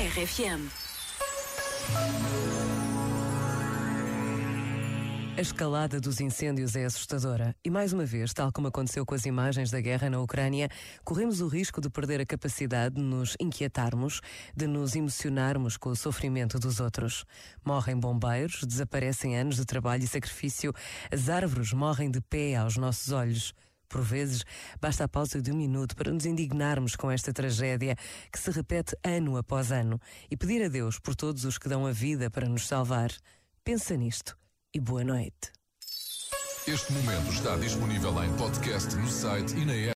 RFM. A escalada dos incêndios é assustadora e, mais uma vez, tal como aconteceu com as imagens da guerra na Ucrânia, corremos o risco de perder a capacidade de nos inquietarmos, de nos emocionarmos com o sofrimento dos outros. Morrem bombeiros, desaparecem anos de trabalho e sacrifício, as árvores morrem de pé aos nossos olhos. Por vezes, basta a pausa de um minuto para nos indignarmos com esta tragédia que se repete ano após ano e pedir a Deus por todos os que dão a vida para nos salvar. Pensa nisto e boa noite. Este momento está disponível em podcast no site e na app.